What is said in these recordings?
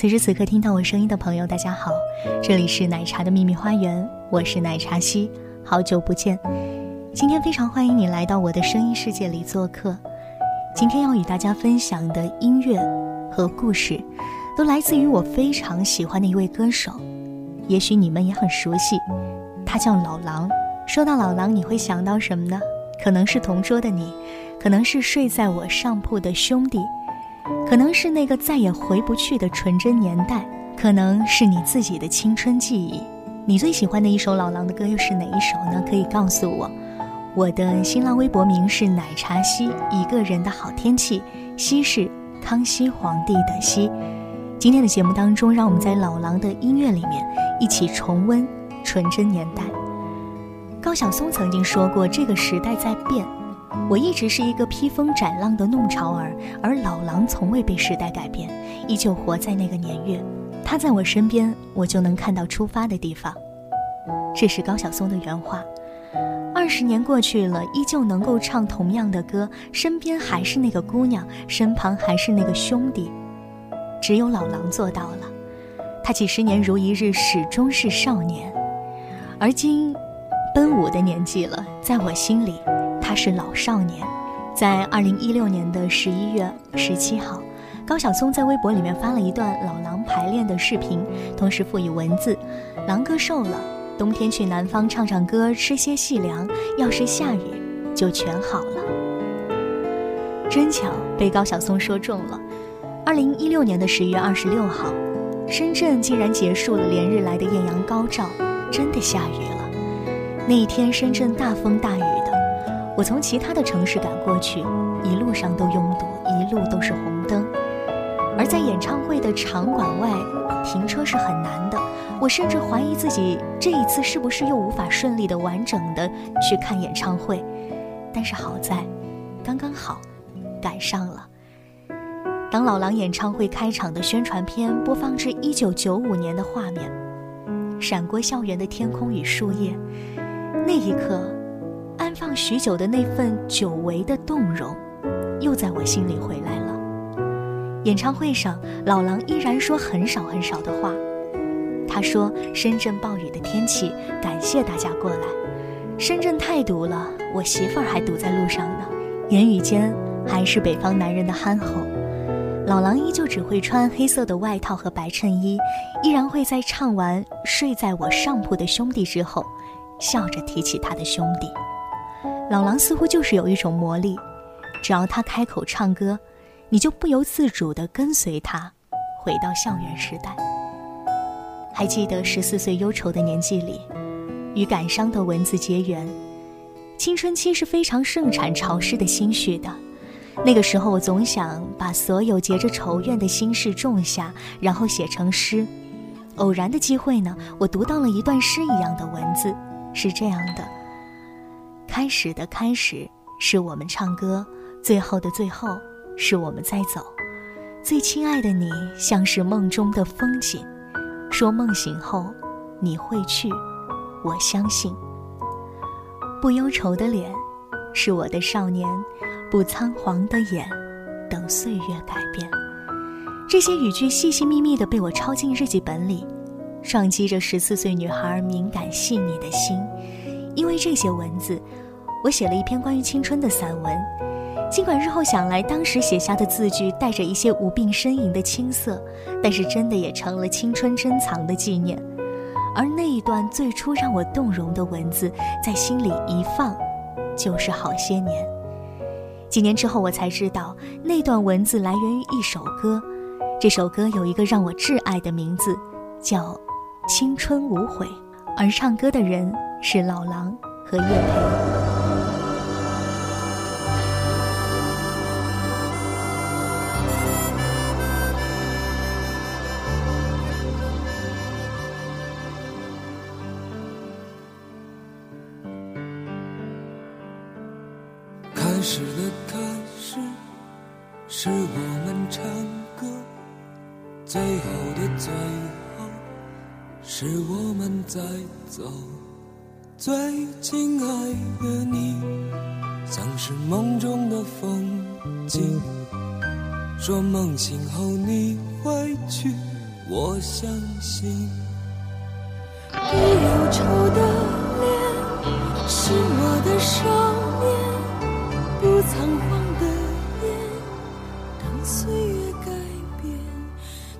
此时此刻听到我声音的朋友，大家好，这里是奶茶的秘密花园，我是奶茶西，好久不见。今天非常欢迎你来到我的声音世界里做客。今天要与大家分享的音乐和故事。都来自于我非常喜欢的一位歌手，也许你们也很熟悉，他叫老狼。说到老狼，你会想到什么呢？可能是同桌的你，可能是睡在我上铺的兄弟，可能是那个再也回不去的纯真年代，可能是你自己的青春记忆。你最喜欢的一首老狼的歌又是哪一首呢？可以告诉我。我的新浪微博名是奶茶西，一个人的好天气，西是康熙皇帝的西。今天的节目当中，让我们在老狼的音乐里面一起重温纯真年代。高晓松曾经说过：“这个时代在变，我一直是一个披风斩浪的弄潮儿，而老狼从未被时代改变，依旧活在那个年月。他在我身边，我就能看到出发的地方。”这是高晓松的原话。二十年过去了，依旧能够唱同样的歌，身边还是那个姑娘，身旁还是那个兄弟。只有老狼做到了，他几十年如一日，始终是少年。而今，奔五的年纪了，在我心里，他是老少年。在二零一六年的十一月十七号，高晓松在微博里面发了一段老狼排练的视频，同时附以文字：“狼哥瘦了，冬天去南方唱唱歌，吃些细粮，要是下雨，就全好了。”真巧，被高晓松说中了。二零一六年的十一月二十六号，深圳竟然结束了连日来的艳阳高照，真的下雨了。那一天，深圳大风大雨，我从其他的城市赶过去，一路上都拥堵，一路都是红灯。而在演唱会的场馆外，停车是很难的，我甚至怀疑自己这一次是不是又无法顺利的完整的去看演唱会。但是好在，刚刚好，赶上了。当老狼演唱会开场的宣传片播放至一九九五年的画面，闪过校园的天空与树叶，那一刻，安放许久的那份久违的动容，又在我心里回来了。演唱会上，老狼依然说很少很少的话。他说：“深圳暴雨的天气，感谢大家过来。深圳太堵了，我媳妇儿还堵在路上呢。”言语间，还是北方男人的憨厚。老狼依旧只会穿黑色的外套和白衬衣，依然会在唱完《睡在我上铺的兄弟》之后，笑着提起他的兄弟。老狼似乎就是有一种魔力，只要他开口唱歌，你就不由自主地跟随他，回到校园时代。还记得十四岁忧愁的年纪里，与感伤的文字结缘。青春期是非常盛产潮湿的心绪的。那个时候，我总想把所有结着愁怨的心事种下，然后写成诗。偶然的机会呢，我读到了一段诗一样的文字，是这样的：开始的开始是我们唱歌，最后的最后是我们在走。最亲爱的你，像是梦中的风景。说梦醒后你会去，我相信。不忧愁的脸，是我的少年。不仓皇的眼，等岁月改变。这些语句细细密密的被我抄进日记本里，撞击着十四岁女孩敏感细腻的心。因为这些文字，我写了一篇关于青春的散文。尽管日后想来，当时写下的字句带着一些无病呻吟的青涩，但是真的也成了青春珍藏的纪念。而那一段最初让我动容的文字，在心里一放，就是好些年。几年之后，我才知道那段文字来源于一首歌，这首歌有一个让我挚爱的名字，叫《青春无悔》，而唱歌的人是老狼和叶培。开始的开始，是我们唱歌；最后的最后，是我们在走。最亲爱的你，像是梦中的风景。说梦醒后你会去，我相信。你忧愁的脸，是我的少年。不仓皇的眼，当岁月改变，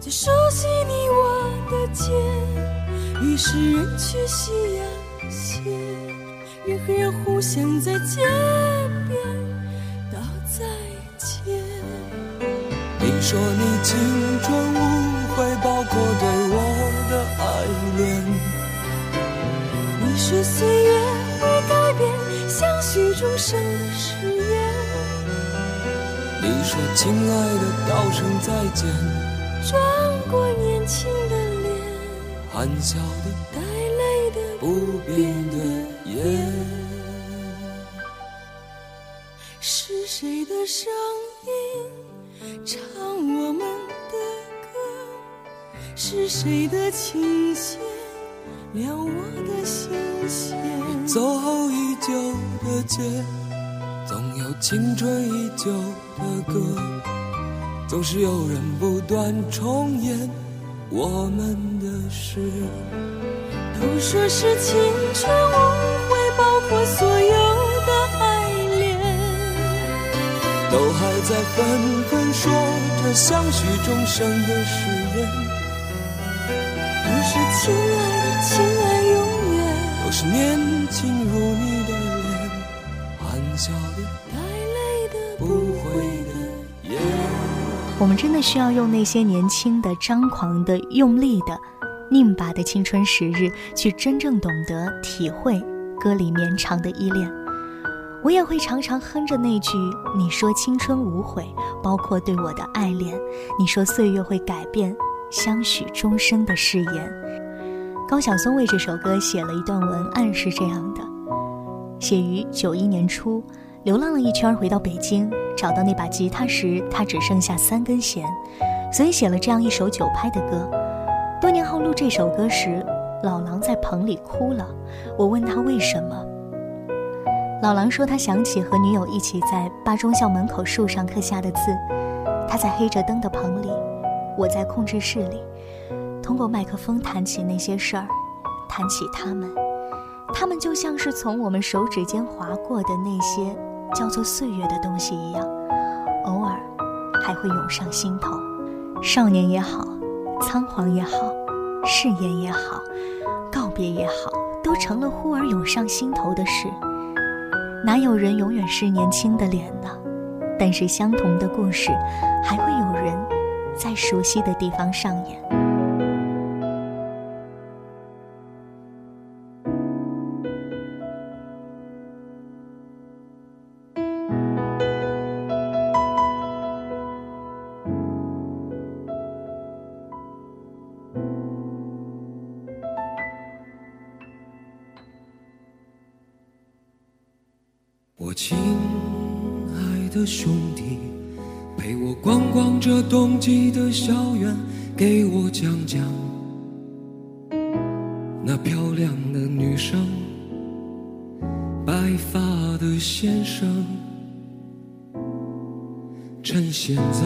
最熟悉你我的肩。于是人去夕阳，人和人互相在街边道再见。你说你青春无悔，包括对我的爱恋。你说岁月会改变相许终生的誓言。你说：“亲爱的，道声再见。”转过年轻的脸，含笑不变的夜。是谁的声音唱我们的歌？是谁的琴弦撩我的心弦？走后已久的街。总有青春依旧的歌，总是有人不断重演我们的事。都说是青春无悔，包括所有的爱恋，都还在纷纷说着相许终生的誓言。都是亲爱的，亲爱永远，都是年轻如你的。含笑的，带泪的，不回的我们真的需要用那些年轻的、张狂的、用力的、拧巴的青春时日，去真正懂得体会歌里绵长的依恋。我也会常常哼着那句“你说青春无悔，包括对我的爱恋”，你说岁月会改变相许终生的誓言。高晓松为这首歌写了一段文案，是这样的。写于九一年初，流浪了一圈回到北京，找到那把吉他时，他只剩下三根弦，所以写了这样一首九拍的歌。多年后录这首歌时，老狼在棚里哭了。我问他为什么，老狼说他想起和女友一起在八中校门口树上刻下的字。他在黑着灯的棚里，我在控制室里，通过麦克风谈起那些事儿，谈起他们。他们就像是从我们手指间划过的那些叫做岁月的东西一样，偶尔还会涌上心头。少年也好，仓皇也好，誓言也好，告别也好，都成了忽而涌上心头的事。哪有人永远是年轻的脸呢？但是相同的故事，还会有人在熟悉的地方上演。兄弟，陪我逛逛这冬季的校园，给我讲讲那漂亮的女生，白发的先生，趁现在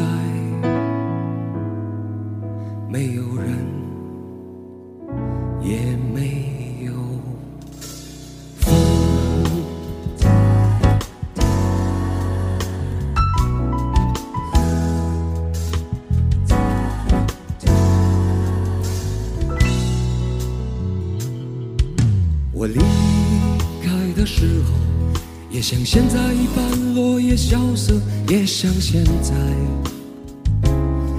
我离开的时候，也像现在一般落叶萧瑟，也像现在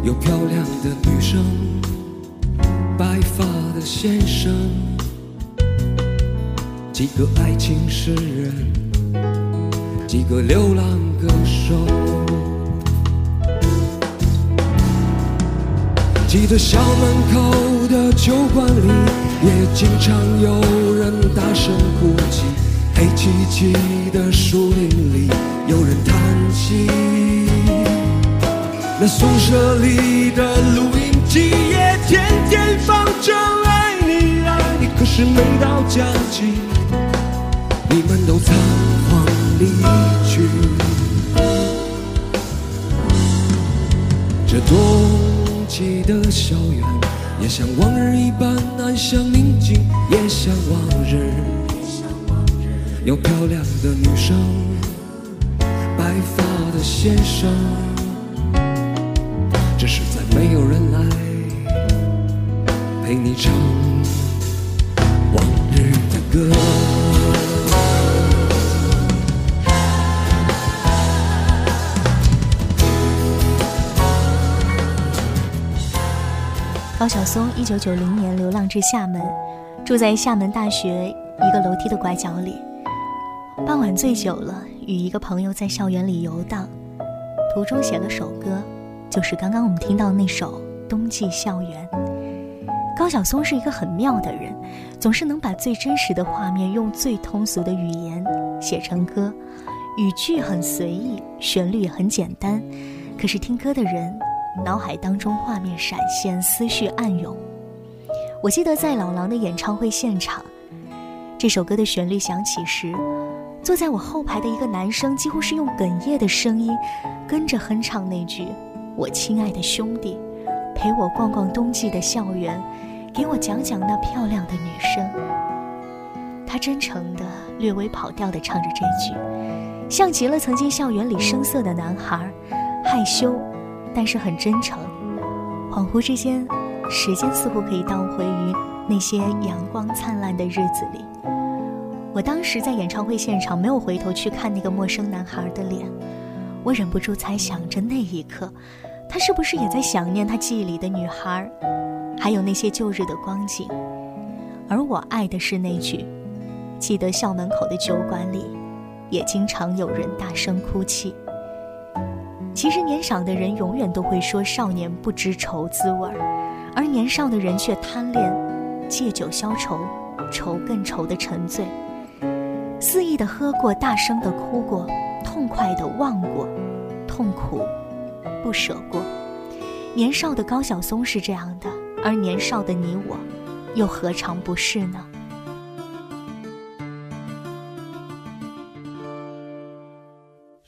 有漂亮的女生，白发的先生。几个爱情诗人，几个流浪歌手。记得校门口的酒馆里。也经常有人大声哭泣。黑漆漆的树林里，有人叹息。那宿舍里的录音机也天天放着爱你爱你，可是每到假期，你们都仓皇离去。这多。起的校园，也像往日一般安详宁静，也像往日有漂亮的女生，白发的先生，只是再没有人来陪你唱往日的歌。高晓松一九九零年流浪至厦门，住在厦门大学一个楼梯的拐角里。傍晚醉酒了，与一个朋友在校园里游荡，途中写了首歌，就是刚刚我们听到那首《冬季校园》。高晓松是一个很妙的人，总是能把最真实的画面用最通俗的语言写成歌，语句很随意，旋律也很简单，可是听歌的人。脑海当中画面闪现，思绪暗涌。我记得在老狼的演唱会现场，这首歌的旋律响起时，坐在我后排的一个男生几乎是用哽咽的声音跟着哼唱那句：“我亲爱的兄弟，陪我逛逛冬季的校园，给我讲讲那漂亮的女生。”他真诚的、略微跑调的唱着这句，像极了曾经校园里生涩的男孩，害羞。但是很真诚，恍惚之间，时间似乎可以倒回于那些阳光灿烂的日子里。我当时在演唱会现场，没有回头去看那个陌生男孩的脸，我忍不住猜想着那一刻，他是不是也在想念他记忆里的女孩，还有那些旧日的光景。而我爱的是那句：记得校门口的酒馆里，也经常有人大声哭泣。其实年少的人永远都会说少年不知愁滋味儿，而年少的人却贪恋借酒消愁，愁更愁的沉醉，肆意的喝过，大声的哭过，痛快的忘过，痛苦不舍过。年少的高晓松是这样的，而年少的你我，又何尝不是呢？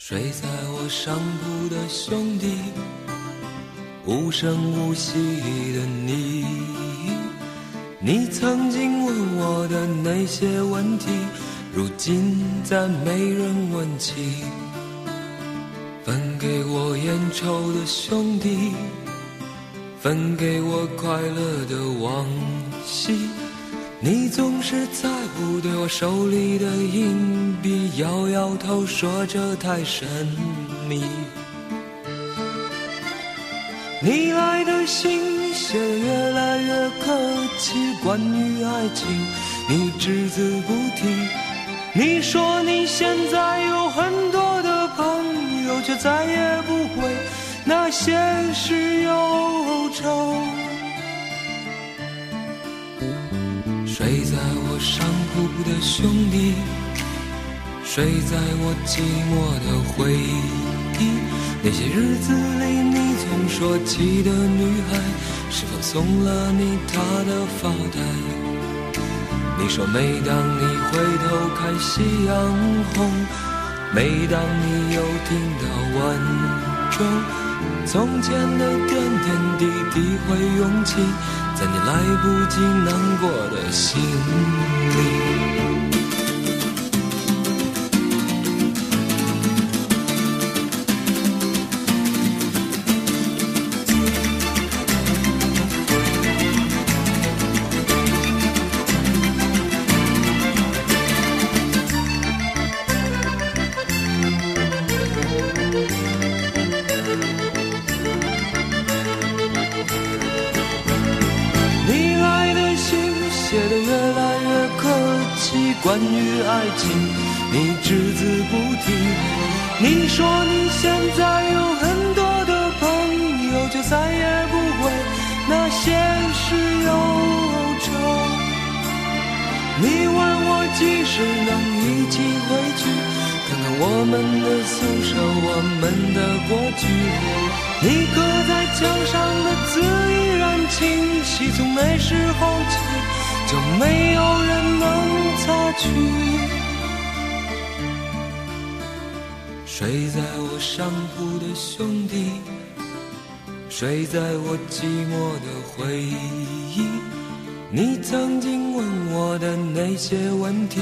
睡在我上铺的兄弟，无声无息的你，你曾经问我的那些问题，如今再没人问起。分给我烟抽的兄弟，分给我快乐的往昔。你总是在乎对我手里的硬币，摇摇头说这太神秘。你来的信写得越来越客气，关于爱情你只字不提。你说你现在有很多的朋友，却再也不会那些事忧愁。我上铺的兄弟，睡在我寂寞的回忆。那些日子里，你总说起的女孩，是否送了你她的发带？你说每当你回头看夕阳红，每当你又听到晚钟，从前的点点滴滴会涌起。在你来不及难过的心里。我们的宿舍，我们的过去。你刻在墙上的字依然清晰，从那时候起。就没有人能擦去。睡在我上铺的兄弟，睡在我寂寞的回忆。你曾经问我的那些问题，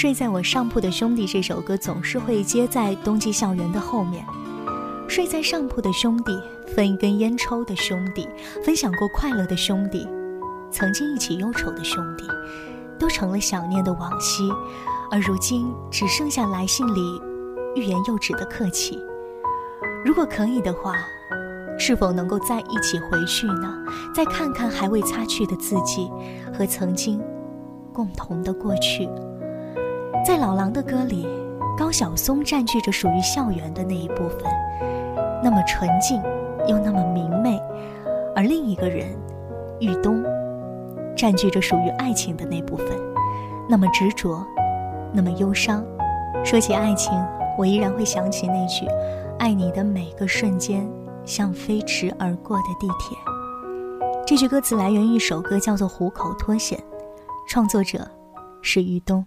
睡在我上铺的兄弟这首歌总是会接在冬季校园的后面。睡在上铺的兄弟，分一根烟抽的兄弟，分享过快乐的兄弟。曾经一起忧愁的兄弟，都成了想念的往昔，而如今只剩下来信里欲言又止的客气。如果可以的话，是否能够再一起回去呢？再看看还未擦去的字迹和曾经共同的过去。在老狼的歌里，高晓松占据着属于校园的那一部分，那么纯净又那么明媚，而另一个人，玉东。占据着属于爱情的那部分，那么执着，那么忧伤。说起爱情，我依然会想起那句：“爱你的每个瞬间，像飞驰而过的地铁。”这句歌词来源于一首歌，叫做《虎口脱险》，创作者是玉东。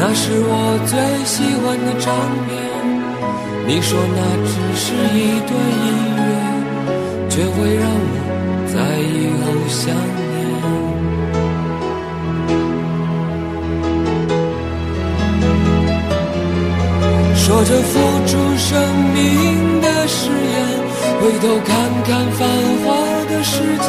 那是我最喜欢的唱片。你说那只是一段音乐，却会让我在以后想念。说着付出生命的誓言。回头看看繁华的世界，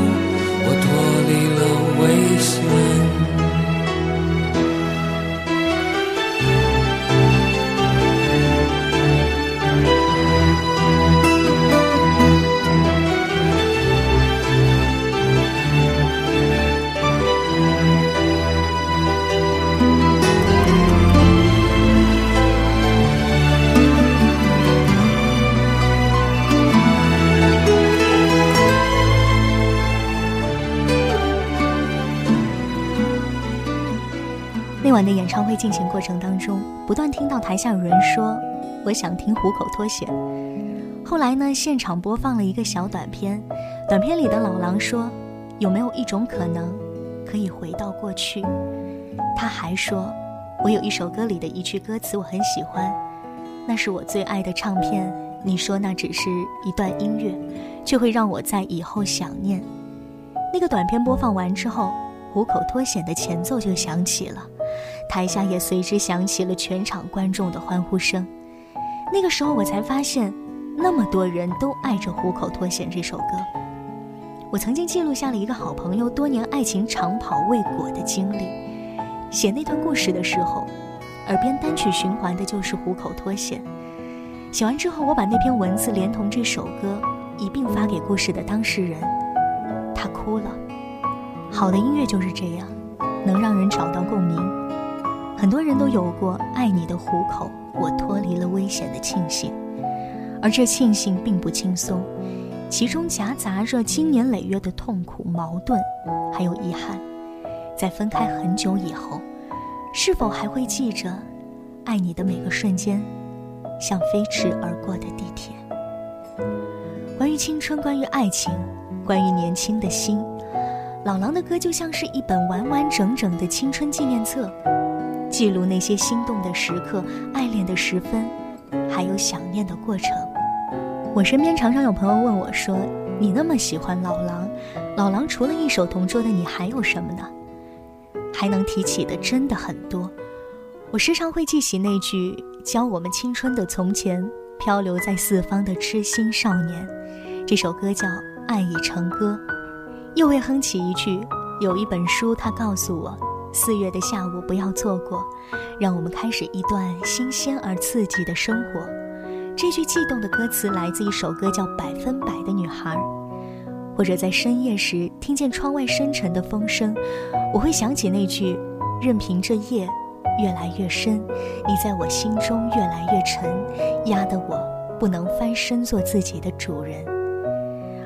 晚的演唱会进行过程当中，不断听到台下有人说：“我想听虎口脱险。”后来呢，现场播放了一个小短片，短片里的老狼说：“有没有一种可能，可以回到过去？”他还说：“我有一首歌里的一句歌词我很喜欢，那是我最爱的唱片。你说那只是一段音乐，却会让我在以后想念。”那个短片播放完之后，虎口脱险的前奏就响起了，台下也随之响起了全场观众的欢呼声。那个时候我才发现，那么多人都爱着《虎口脱险》这首歌。我曾经记录下了一个好朋友多年爱情长跑未果的经历。写那段故事的时候，耳边单曲循环的就是《虎口脱险》。写完之后，我把那篇文字连同这首歌一并发给故事的当事人。他哭了。好的音乐就是这样，能让人找到共鸣。很多人都有过爱你的虎口，我脱离了危险的庆幸，而这庆幸并不轻松，其中夹杂着经年累月的痛苦、矛盾，还有遗憾。在分开很久以后，是否还会记着爱你的每个瞬间，像飞驰而过的地铁？关于青春，关于爱情。关于年轻的心，老狼的歌就像是一本完完整整的青春纪念册，记录那些心动的时刻、爱恋的时分，还有想念的过程。我身边常常有朋友问我说：“你那么喜欢老狼，老狼除了一手同桌的你还有什么呢？”还能提起的真的很多。我时常会记起那句教我们青春的从前，漂流在四方的痴心少年。这首歌叫。爱已成歌，又会哼起一句。有一本书，它告诉我，四月的下午不要错过，让我们开始一段新鲜而刺激的生活。这句悸动的歌词来自一首歌，叫《百分百的女孩》。或者在深夜时听见窗外深沉的风声，我会想起那句：任凭这夜越来越深，你在我心中越来越沉，压得我不能翻身做自己的主人。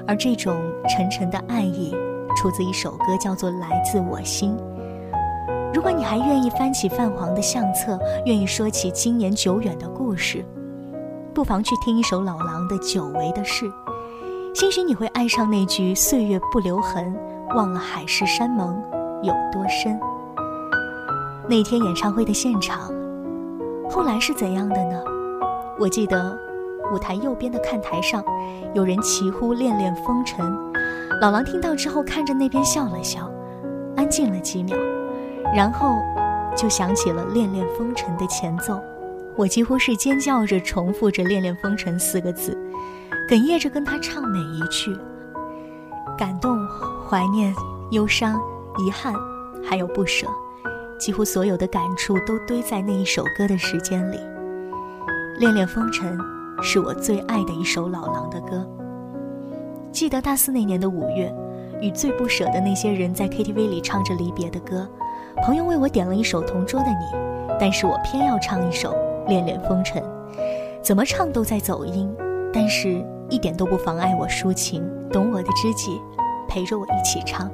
而这种沉沉的爱意，出自一首歌，叫做《来自我心》。如果你还愿意翻起泛黄的相册，愿意说起今年久远的故事，不妨去听一首老狼的《久违的事》，兴许你会爱上那句“岁月不留痕，忘了海誓山盟有多深”。那天演唱会的现场，后来是怎样的呢？我记得。舞台右边的看台上，有人齐呼“恋恋风尘”。老狼听到之后，看着那边笑了笑，安静了几秒，然后就响起了《恋恋风尘》的前奏。我几乎是尖叫着重复着“恋恋风尘”四个字，哽咽着跟他唱每一句。感动、怀念、忧伤、遗憾，还有不舍，几乎所有的感触都堆在那一首歌的时间里。《恋恋风尘》。是我最爱的一首老狼的歌。记得大四那年的五月，与最不舍的那些人在 KTV 里唱着离别的歌，朋友为我点了一首《同桌的你》，但是我偏要唱一首《恋恋风尘》，怎么唱都在走音，但是一点都不妨碍我抒情。懂我的知己，陪着我一起唱，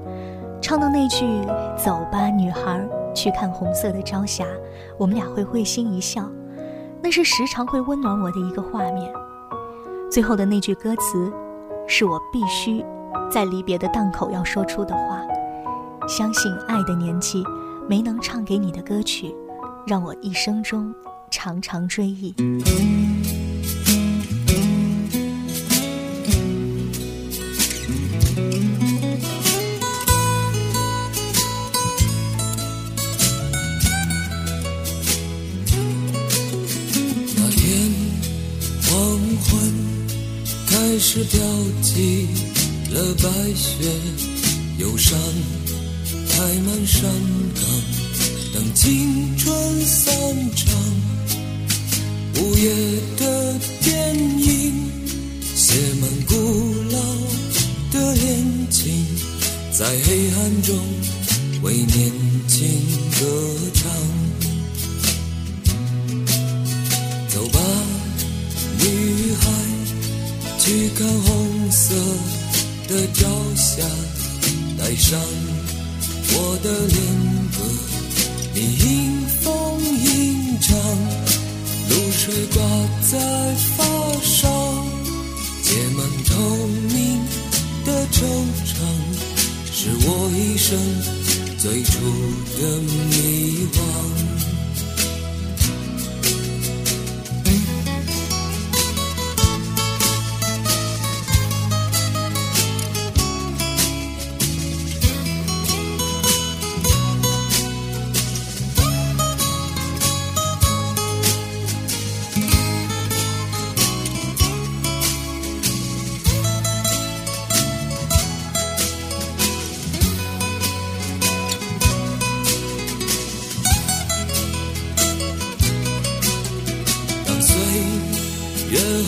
唱到那句“走吧，女孩，去看红色的朝霞”，我们俩会会心一笑。那是时常会温暖我的一个画面。最后的那句歌词，是我必须在离别的档口要说出的话。相信爱的年纪，没能唱给你的歌曲，让我一生中常常追忆。那天黄昏，开始飘起了白雪，忧伤开满山岗，等青春散场。午夜的电影写满古老的恋情，在黑暗中为年轻歌唱。走吧，女孩。去看红色的朝霞，带上我的恋歌，你迎风吟唱，露水挂在发梢，结满透明的惆怅，是我一生最初的迷惘。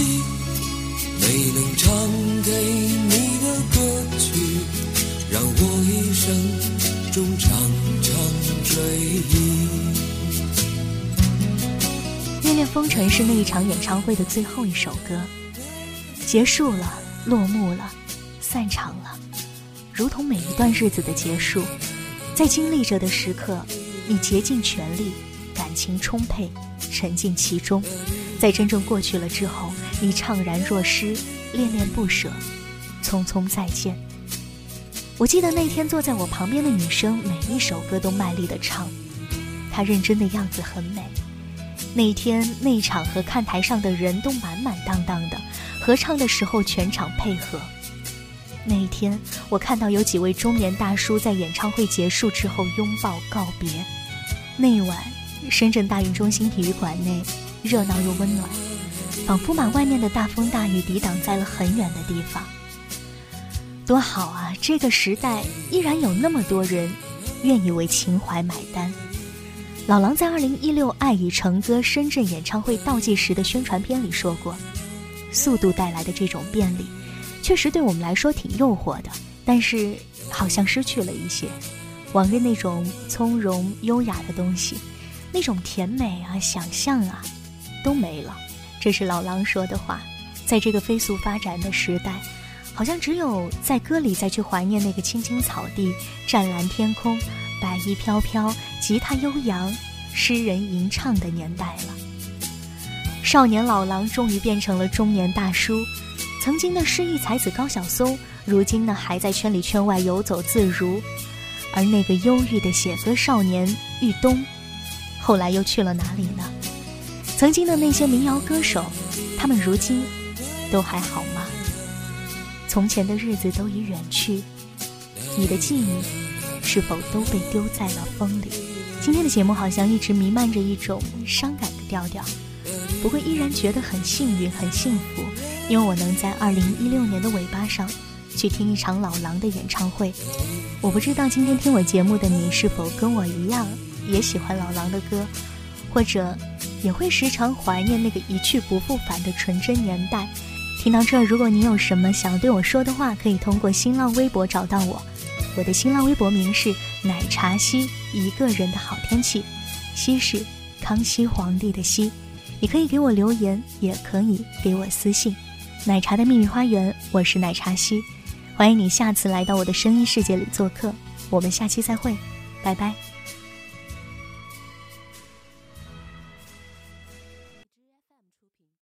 没能唱给你的歌曲，让我一生中常常追忆。《恋恋风尘》是那一场演唱会的最后一首歌，结束了，落幕了，散场了，如同每一段日子的结束，在经历着的时刻，你竭尽全力，感情充沛。沉浸其中，在真正过去了之后，你怅然若失，恋恋不舍，匆匆再见。我记得那天坐在我旁边的女生，每一首歌都卖力的唱，她认真的样子很美。那天内场和看台上的人都满满当当的，合唱的时候全场配合。那一天，我看到有几位中年大叔在演唱会结束之后拥抱告别。那一晚。深圳大运中心体育馆内热闹又温暖，仿佛把外面的大风大雨抵挡在了很远的地方。多好啊！这个时代依然有那么多人愿意为情怀买单。老狼在二零一六《爱已成歌》深圳演唱会倒计时的宣传片里说过：“速度带来的这种便利，确实对我们来说挺诱惑的，但是好像失去了一些往日那种从容优雅的东西。”那种甜美啊，想象啊，都没了。这是老狼说的话。在这个飞速发展的时代，好像只有在歌里再去怀念那个青青草地、湛蓝天空、白衣飘飘、吉他悠扬、诗人吟唱的年代了。少年老狼终于变成了中年大叔。曾经的诗意才子高晓松，如今呢还在圈里圈外游走自如。而那个忧郁的写歌少年玉东。后来又去了哪里呢？曾经的那些民谣歌手，他们如今都还好吗？从前的日子都已远去，你的记忆是否都被丢在了风里？今天的节目好像一直弥漫着一种伤感的调调，不过依然觉得很幸运、很幸福，因为我能在二零一六年的尾巴上去听一场老狼的演唱会。我不知道今天听我节目的你是否跟我一样。也喜欢老狼的歌，或者也会时常怀念那个一去不复返的纯真年代。听到这，如果你有什么想要对我说的话，可以通过新浪微博找到我。我的新浪微博名是奶茶西，一个人的好天气，西是康熙皇帝的西。你可以给我留言，也可以给我私信。奶茶的秘密花园，我是奶茶西，欢迎你下次来到我的声音世界里做客。我们下期再会，拜拜。